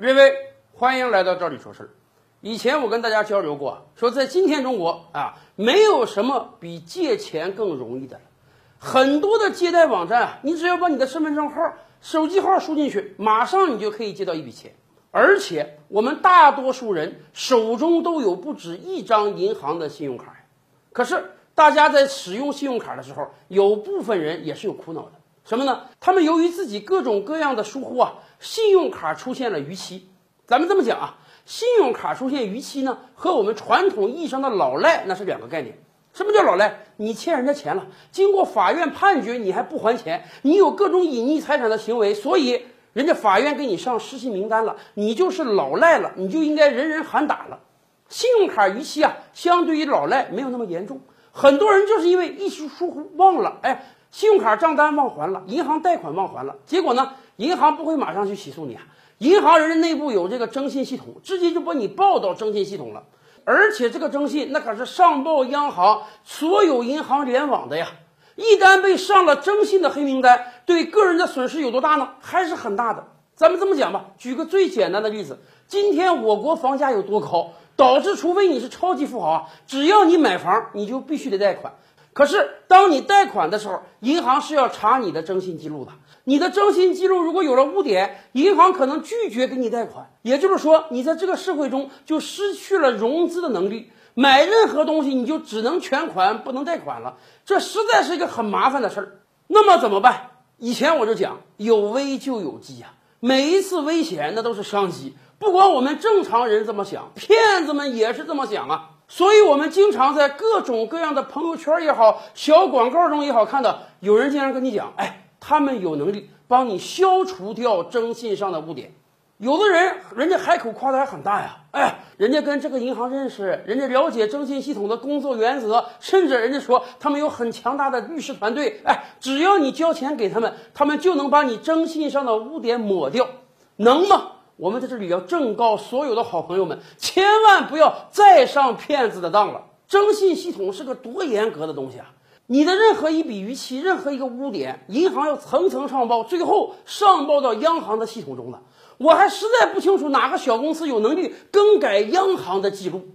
各位，欢迎来到这里说事儿。以前我跟大家交流过，说在今天中国啊，没有什么比借钱更容易的了。很多的借贷网站啊，你只要把你的身份证号、手机号输进去，马上你就可以借到一笔钱。而且我们大多数人手中都有不止一张银行的信用卡。可是大家在使用信用卡的时候，有部分人也是有苦恼的。什么呢？他们由于自己各种各样的疏忽啊，信用卡出现了逾期。咱们这么讲啊，信用卡出现逾期呢，和我们传统意义上的老赖那是两个概念。什么叫老赖？你欠人家钱了，经过法院判决你还不还钱，你有各种隐匿财产的行为，所以人家法院给你上失信名单了，你就是老赖了，你就应该人人喊打了。信用卡逾期啊，相对于老赖没有那么严重，很多人就是因为一时疏忽忘了，哎。信用卡账单忘还了，银行贷款忘还了，结果呢？银行不会马上去起诉你啊，银行人家内部有这个征信系统，直接就把你报到征信系统了。而且这个征信那可是上报央行所有银行联网的呀，一旦被上了征信的黑名单，对个人的损失有多大呢？还是很大的。咱们这么讲吧，举个最简单的例子，今天我国房价有多高，导致除非你是超级富豪啊，只要你买房，你就必须得贷款。可是，当你贷款的时候，银行是要查你的征信记录的。你的征信记录如果有了污点，银行可能拒绝给你贷款。也就是说，你在这个社会中就失去了融资的能力，买任何东西你就只能全款，不能贷款了。这实在是一个很麻烦的事儿。那么怎么办？以前我就讲，有危就有机呀。每一次危险那都是商机，不管我们正常人这么想，骗子们也是这么想啊。所以，我们经常在各种各样的朋友圈也好、小广告中也好看到，有人经常跟你讲：“哎，他们有能力帮你消除掉征信上的污点。”有的人，人家海口夸的还很大呀，哎，人家跟这个银行认识，人家了解征信系统的工作原则，甚至人家说他们有很强大的律师团队，哎，只要你交钱给他们，他们就能把你征信上的污点抹掉，能吗？我们在这里要正告所有的好朋友们，千万不要再上骗子的当了。征信系统是个多严格的东西啊！你的任何一笔逾期，任何一个污点，银行要层层上报，最后上报到央行的系统中的。我还实在不清楚哪个小公司有能力更改央行的记录。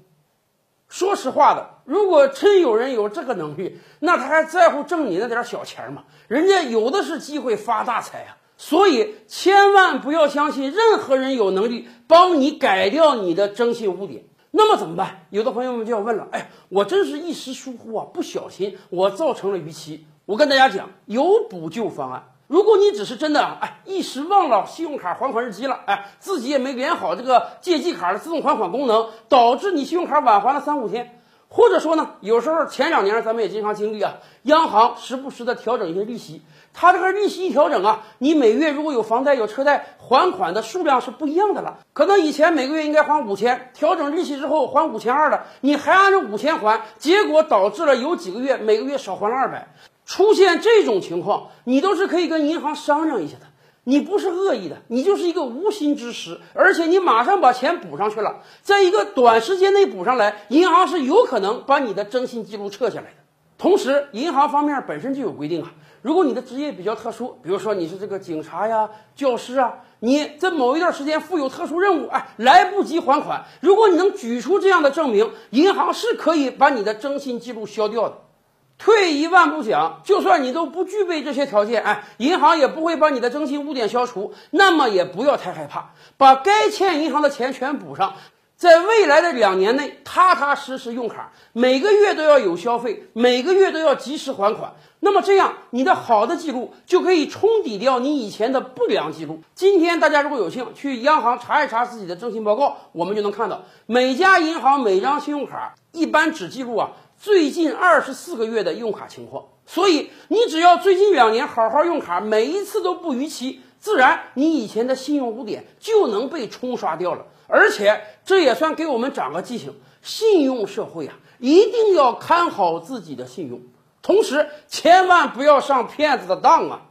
说实话的，如果真有人有这个能力，那他还在乎挣你那点小钱吗？人家有的是机会发大财啊！所以千万不要相信任何人有能力帮你改掉你的征信污点。那么怎么办？有的朋友们就要问了：哎，我真是一时疏忽啊，不小心我造成了逾期。我跟大家讲，有补救方案。如果你只是真的哎一时忘了信用卡还款日期了，哎自己也没连好这个借记卡的自动还款功能，导致你信用卡晚还了三五天。或者说呢，有时候前两年咱们也经常经历啊，央行时不时的调整一些利息。它这个利息一调整啊，你每月如果有房贷有车贷，还款的数量是不一样的了。可能以前每个月应该还五千，调整利息之后还五千二了，你还按照五千还，结果导致了有几个月每个月少还了二百。出现这种情况，你都是可以跟银行商量一下的。你不是恶意的，你就是一个无心之失，而且你马上把钱补上去了，在一个短时间内补上来，银行是有可能把你的征信记录撤下来的。同时，银行方面本身就有规定啊。如果你的职业比较特殊，比如说你是这个警察呀、教师啊，你在某一段时间负有特殊任务，哎，来不及还款，如果你能举出这样的证明，银行是可以把你的征信记录消掉的。退一万步讲，就算你都不具备这些条件，哎，银行也不会把你的征信污点消除，那么也不要太害怕，把该欠银行的钱全补上。在未来的两年内，踏踏实实用卡，每个月都要有消费，每个月都要及时还款。那么这样，你的好的记录就可以冲抵掉你以前的不良记录。今天大家如果有幸去央行查一查自己的征信报告，我们就能看到，每家银行每张信用卡一般只记录啊最近二十四个月的用卡情况。所以你只要最近两年好好用卡，每一次都不逾期，自然你以前的信用污点就能被冲刷掉了。而且这也算给我们长个记性，信用社会啊，一定要看好自己的信用，同时千万不要上骗子的当啊。